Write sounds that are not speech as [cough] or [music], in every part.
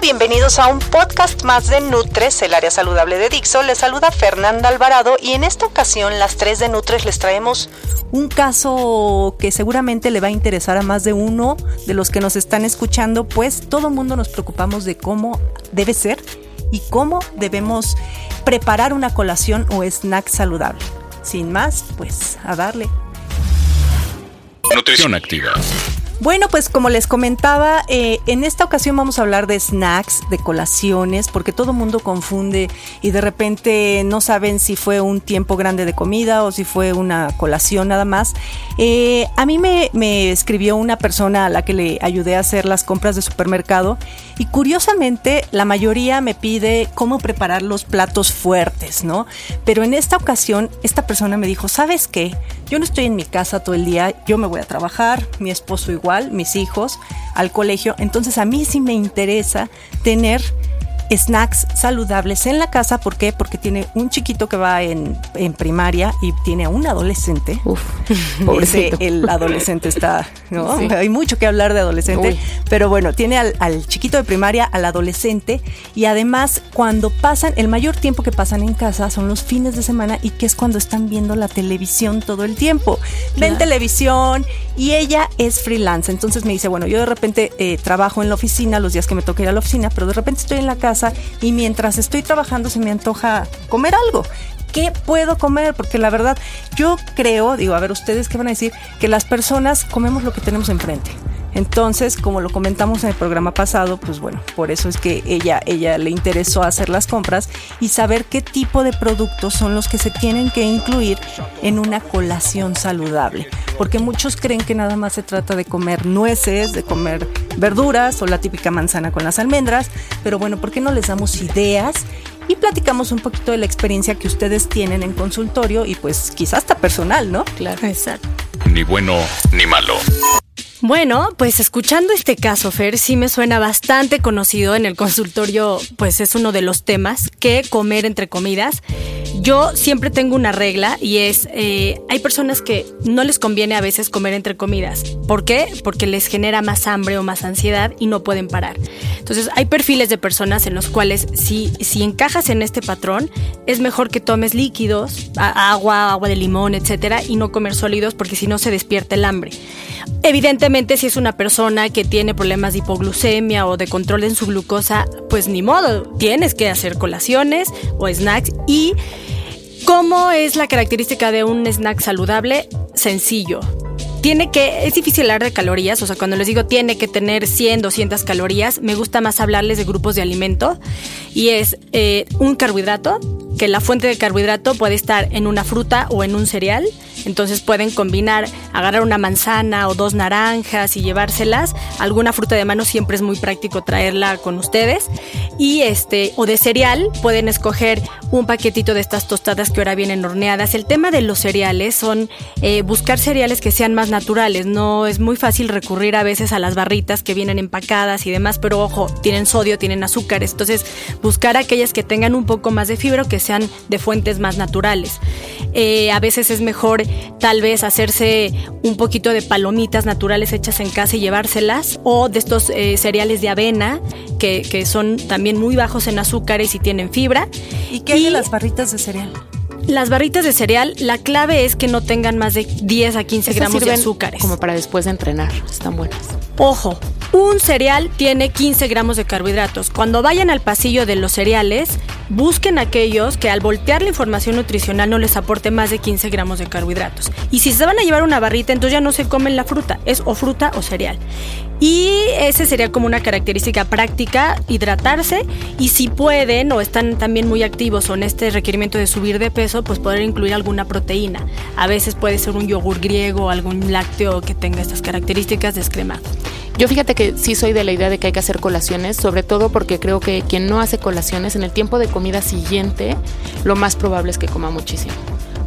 Bienvenidos a un podcast más de Nutres, el área saludable de Dixo. Les saluda Fernanda Alvarado y en esta ocasión las tres de Nutres les traemos un caso que seguramente le va a interesar a más de uno de los que nos están escuchando, pues todo mundo nos preocupamos de cómo debe ser y cómo debemos preparar una colación o snack saludable. Sin más, pues a darle. Nutrición activa. Bueno, pues como les comentaba, eh, en esta ocasión vamos a hablar de snacks, de colaciones, porque todo mundo confunde y de repente no saben si fue un tiempo grande de comida o si fue una colación nada más. Eh, a mí me, me escribió una persona a la que le ayudé a hacer las compras de supermercado y curiosamente la mayoría me pide cómo preparar los platos fuertes, ¿no? Pero en esta ocasión esta persona me dijo, ¿sabes qué? Yo no estoy en mi casa todo el día, yo me voy a trabajar, mi esposo igual mis hijos, al colegio. Entonces a mí sí me interesa tener snacks saludables en la casa. ¿Por qué? Porque tiene un chiquito que va en, primaria y tiene a un adolescente. Uf, [laughs] el adolescente está, ¿no? Hay mucho que hablar de adolescente. Pero bueno, tiene al, al, chiquito de primaria, al adolescente. Y además, cuando pasan, el mayor tiempo que pasan en casa son los fines de semana y que es cuando están viendo la televisión todo el tiempo. Ven televisión y ella es freelance. Entonces me dice, bueno, yo de repente eh, trabajo en la oficina los días que me toca ir a la oficina, pero de repente estoy en la casa y mientras estoy trabajando se me antoja comer algo. ¿Qué puedo comer? Porque la verdad, yo creo, digo, a ver, ustedes qué van a decir, que las personas comemos lo que tenemos enfrente. Entonces, como lo comentamos en el programa pasado, pues bueno, por eso es que ella, ella le interesó hacer las compras y saber qué tipo de productos son los que se tienen que incluir en una colación saludable. Porque muchos creen que nada más se trata de comer nueces, de comer verduras o la típica manzana con las almendras, pero bueno, ¿por qué no les damos ideas? y platicamos un poquito de la experiencia que ustedes tienen en consultorio y pues quizás hasta personal, ¿no? Claro. Exacto. Ni bueno ni malo. Bueno, pues escuchando este caso, Fer, sí me suena bastante conocido en el consultorio, pues es uno de los temas, que comer entre comidas. Yo siempre tengo una regla y es, eh, hay personas que no les conviene a veces comer entre comidas. ¿Por qué? Porque les genera más hambre o más ansiedad y no pueden parar. Entonces hay perfiles de personas en los cuales si, si encajas en este patrón, es mejor que tomes líquidos, agua, agua de limón, etcétera, y no comer sólidos porque si no se despierta el hambre. Evidentemente, si es una persona que tiene problemas de hipoglucemia o de control en su glucosa, pues ni modo, tienes que hacer colaciones o snacks. ¿Y cómo es la característica de un snack saludable? Sencillo. Tiene que, es difícil hablar de calorías, o sea, cuando les digo tiene que tener 100, 200 calorías, me gusta más hablarles de grupos de alimento y es eh, un carbohidrato, que la fuente de carbohidrato puede estar en una fruta o en un cereal. Entonces pueden combinar, agarrar una manzana o dos naranjas y llevárselas. Alguna fruta de mano siempre es muy práctico traerla con ustedes. Y este, o de cereal, pueden escoger un paquetito de estas tostadas que ahora vienen horneadas. El tema de los cereales son eh, buscar cereales que sean más naturales. No es muy fácil recurrir a veces a las barritas que vienen empacadas y demás, pero ojo, tienen sodio, tienen azúcares. Entonces, buscar aquellas que tengan un poco más de fibra, que sean de fuentes más naturales. Eh, a veces es mejor tal vez hacerse un poquito de palomitas naturales hechas en casa y llevárselas, o de estos eh, cereales de avena que, son también muy bajos en azúcares y tienen fibra. ¿Y qué hay de las barritas de cereal? Las barritas de cereal, la clave es que no tengan más de 10 a 15 gramos de azúcares. Como para después de entrenar, están buenas. Ojo, un cereal tiene 15 gramos de carbohidratos. Cuando vayan al pasillo de los cereales, busquen aquellos que al voltear la información nutricional no les aporte más de 15 gramos de carbohidratos. Y si se van a llevar una barrita, entonces ya no se comen la fruta, es o fruta o cereal. Y ese sería como una característica práctica, hidratarse y si pueden o están también muy activos o en este requerimiento de subir de peso, pues poder incluir alguna proteína. A veces puede ser un yogur griego o algún lácteo que tenga estas características descremado. Yo fíjate que sí soy de la idea de que hay que hacer colaciones, sobre todo porque creo que quien no hace colaciones en el tiempo de comida siguiente, lo más probable es que coma muchísimo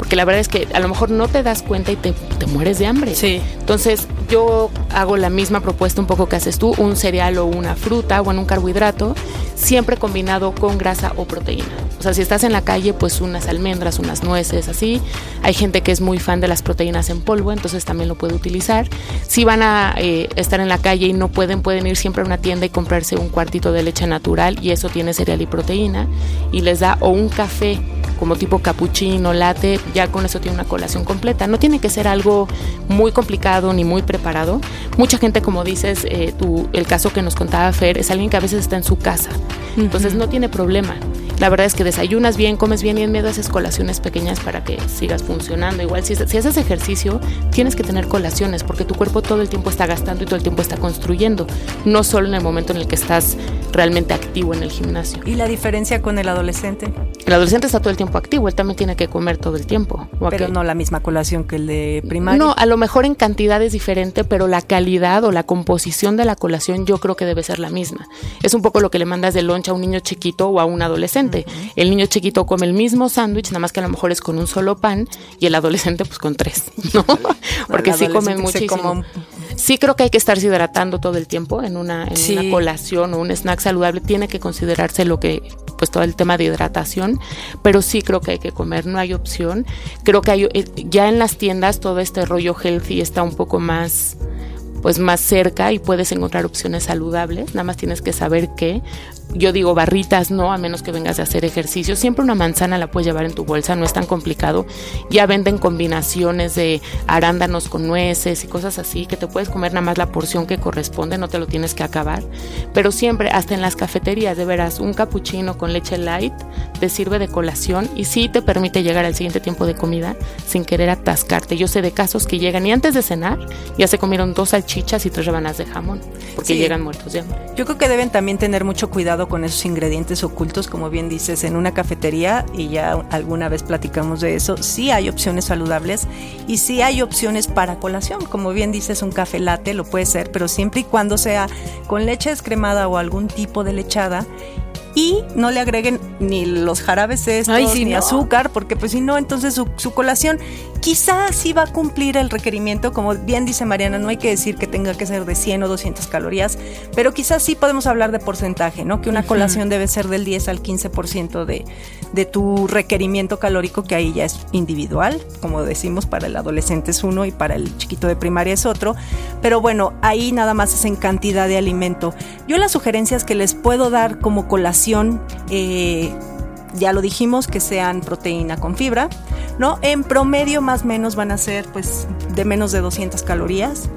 porque la verdad es que a lo mejor no te das cuenta y te, mueres de hambre. Sí. Entonces yo hago la misma propuesta un poco que haces tú, un cereal o una fruta o en un carbohidrato, siempre combinado con grasa o proteína. O sea, si estás en la calle, pues unas almendras, unas nueces, así. Hay gente que es muy fan de las proteínas en polvo, entonces también lo puede utilizar. Si van a eh, estar en la calle y no pueden, pueden ir siempre a una tienda y comprarse un cuartito de leche natural y eso tiene cereal y proteína y les da o un café como tipo cappuccino, latte, ya con eso tiene una colación completa. No tiene que ser algo muy complicado ni muy preparado. Mucha gente, como dices, eh, tú, el caso que nos contaba Fer, es alguien que a veces está en su casa, entonces no tiene problema. La verdad es que desayunas bien, comes bien y en medio haces colaciones pequeñas para que sigas funcionando. Igual si, si haces ejercicio, tienes que tener colaciones porque tu cuerpo todo el tiempo está gastando y todo el tiempo está construyendo, no solo en el momento en el que estás realmente activo en el gimnasio. ¿Y la diferencia con el adolescente? El adolescente está todo el tiempo activo, él también tiene que comer todo el tiempo. Pero no la misma colación que el de primaria. No, a lo mejor en cantidad es diferente, pero la calidad o la composición de la colación yo creo que debe ser la misma. Es un poco lo que le mandas de loncha a un niño chiquito o a un adolescente. El niño chiquito come el mismo sándwich, nada más que a lo mejor es con un solo pan, y el adolescente pues con tres, ¿no? [laughs] Porque sí comen muchísimo. Sí creo que hay que estarse hidratando todo el tiempo en una, en una colación o un snack saludable. Tiene que considerarse lo que pues todo el tema de hidratación, pero sí creo que hay que comer, no hay opción. Creo que hay, eh, ya en las tiendas todo este rollo healthy está un poco más pues más cerca y puedes encontrar opciones saludables, nada más tienes que saber qué, yo digo barritas no, a menos que vengas a hacer ejercicio. Siempre una manzana la puedes llevar en tu bolsa, no es tan complicado. Ya venden combinaciones de arándanos con nueces y cosas así, que te puedes comer nada más la porción que corresponde, no te lo tienes que acabar. Pero siempre, hasta en las cafeterías, de veras, un cappuccino con leche light te sirve de colación y sí te permite llegar al siguiente tiempo de comida sin querer atascarte. Yo sé de casos que llegan y antes de cenar ya se comieron dos salchichas y tres rebanas de jamón, porque llegan muertos de hambre. Yo creo que deben también tener mucho cuidado con esos ingredientes ocultos, como bien dices, en una cafetería, y ya alguna vez platicamos de eso, sí hay opciones saludables y sí hay opciones para colación. Como bien dices, un café latte lo puede ser, pero siempre y cuando sea con leche descremada o algún tipo de lechada y no le agreguen ni los jarabes estos ni azúcar, porque pues si no, entonces su, su, colación quizás sí va a cumplir el requerimiento, como bien dice Mariana, no hay que decir que tenga que ser de 100 o 200 calorías, pero quizás sí podemos hablar de porcentaje, ¿no? Que una colación debe ser del 10 al 15% de, de tu requerimiento calórico, que ahí ya es individual, como decimos, para el adolescente es uno y para el chiquito de primaria es otro, pero bueno, ahí nada más es en cantidad de alimento. Yo las sugerencias que les puedo dar como colación eh, ya lo dijimos, que sean proteína con fibra, ¿no? En promedio más o menos van a ser pues de menos de 200 calorías.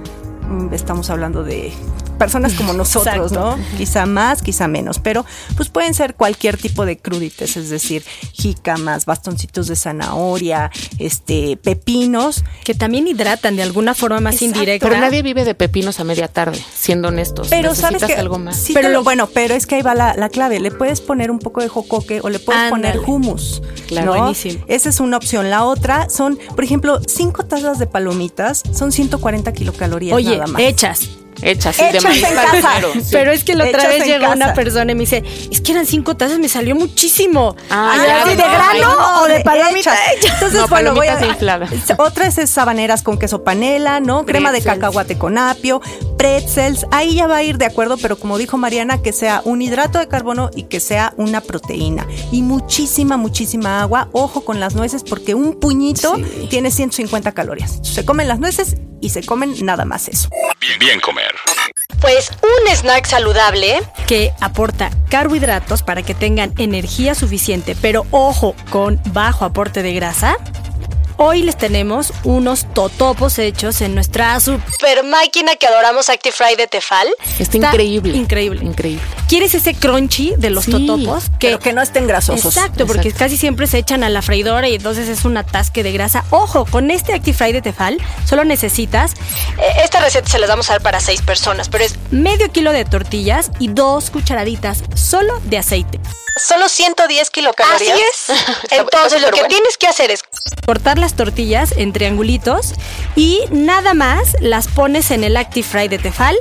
Mm, estamos hablando de personas como [laughs] nosotros, ¿no? Quizá más, quizá menos, pero pues pueden ser cualquier tipo de crudites, es decir, jícamas, bastoncitos de zanahoria, este, pepinos. Que también hidratan de alguna forma más indirecta. Pero nadie vive de pepinos a media tarde, siendo honestos. Pero sabes que algo más. Sí, pero lo bueno, pero es que ahí va la, clave. Le puedes poner un poco de jocoque o le puedes poner hummus. Claro, buenísimo. Esa es una opción. La otra son, por ejemplo, cinco tazas de palomitas son 140 kilocalorías Oye, nada más. hechas. Hechas, de maíz Pero es que la otra vez llegó una persona y me dice, es que eran cinco tazas, me salió muchísimo. Ah, ¿De grano o de palomitas? Entonces, no, bueno, voy a... [laughs] Otra es sabaneras con queso panela, ¿no? Crema de cacahuate con apio, pretzels. Ahí ya va a ir de acuerdo, pero como dijo Mariana, que sea un hidrato de carbono y que sea una proteína. Y muchísima, muchísima agua. Ojo con las nueces, porque un puñito tiene 150 calorías. Se comen las nueces y se comen nada más eso. Bien, bien comer. Pues un snack saludable que aporta carbohidratos para que tengan energía suficiente, pero ojo, con bajo aporte de grasa. Hoy les tenemos unos totopos hechos en nuestra super máquina que adoramos ActiFry de Tefal. Está, increíble. Increíble. Increíble. quieres ese crunchy de los Sí, totopos que, Pero que no estén grasosos. Exacto, porque Exacto. casi siempre se echan a la freidora y entonces es un atasque de grasa. Ojo, con este ActiFry de Tefal solo necesitas, eh, esta receta se las vamos a dar para seis personas, pero es medio kilo de tortillas y dos cucharaditas solo de aceite. Solo 110 kilocalorías. Así es. [laughs] Entonces lo que tienes que hacer es cortar las tortillas en triangulitos y nada más las pones en el ActiFry de Tefal,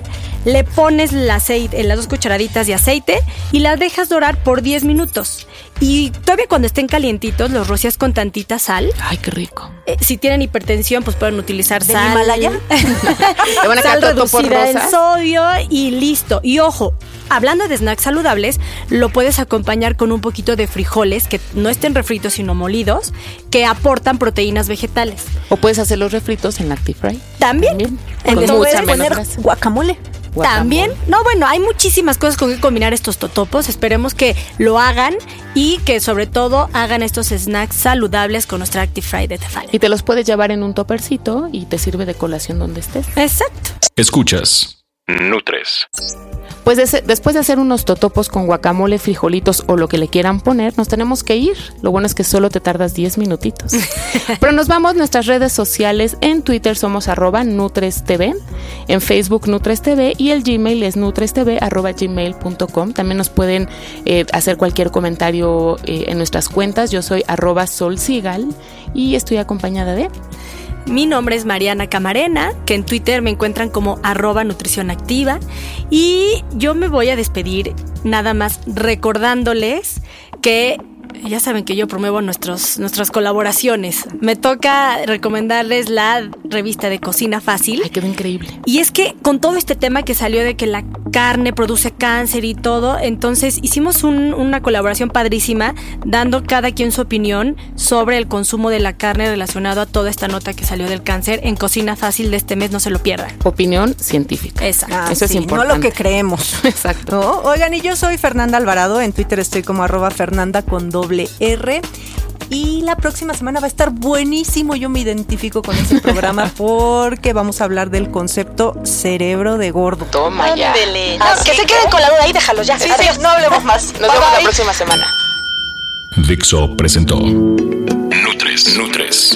le pones el aceite, las dos cucharaditas de aceite y las dejas dorar por 10 minutos. Y todavía cuando estén calientitos los rocias con tantita sal. Ay, qué rico. Eh, si tienen hipertensión, pues pueden utilizar ¿Del sal. Himalaya? [laughs] Le van a sal reducida en sodio y listo. Y ojo, hablando de snacks saludables, lo puedes acompañar con un poquito de frijoles que no estén refritos sino molidos, que aportan proteínas vegetales. O puedes hacer los refritos en ActiFry. También. También. En Con Le todo mucha puedes poner guacamole. Guacamole. También, no, bueno, hay muchísimas cosas con que combinar estos totopos. Esperemos que lo hagan y que sobre todo hagan estos snacks saludables con nuestra ActiFry de Tefal. Y te los puedes llevar en un topercito y te sirve de colación donde estés. Exacto. Escuchas. Nutres. Pues des- después de hacer unos totopos con guacamole, frijolitos o lo que le quieran poner, nos tenemos que ir. Lo bueno es que solo te tardas 10 minutitos. [laughs] Pero nos vamos nuestras redes sociales. En Twitter somos arroba NutresTV, en Facebook NutresTV y el Gmail es nutrestv arroba gmail.com. También nos pueden eh, hacer cualquier comentario eh, en nuestras cuentas. Yo soy arroba solsigal y estoy acompañada de... Mi nombre es Mariana Camarena, que en Twitter me encuentran como arroba nutrición activa. Y yo me voy a despedir nada más recordándoles que ya saben que yo promuevo nuestros, nuestras colaboraciones. Me toca recomendarles la revista de Cocina Fácil. Ay, quedó increíble. Y es que con todo este tema que salió de que la carne produce cáncer y todo, entonces hicimos un- una colaboración padrísima dando cada quien su opinión sobre el consumo de la carne relacionado a toda esta nota que salió del cáncer en Cocina Fácil de este mes, no se lo pierdan. Opinión científica. Exacto. Ah, Eso es importante. No lo que creemos. [laughs] Exacto. ¿no? Oigan, y yo soy Fernanda Alvarado. En Twitter estoy como arroba Fernanda con doble R. Y la próxima semana va a estar buenísimo. Yo me identifico con ese programa [laughs] porque vamos a hablar del concepto cerebro de gordo. Toma ya. que se queden con la duda ahí, déjalos ya. Adiós. no hablemos más. Nos vemos la próxima semana. Dixo presentó Nutres. Nutres.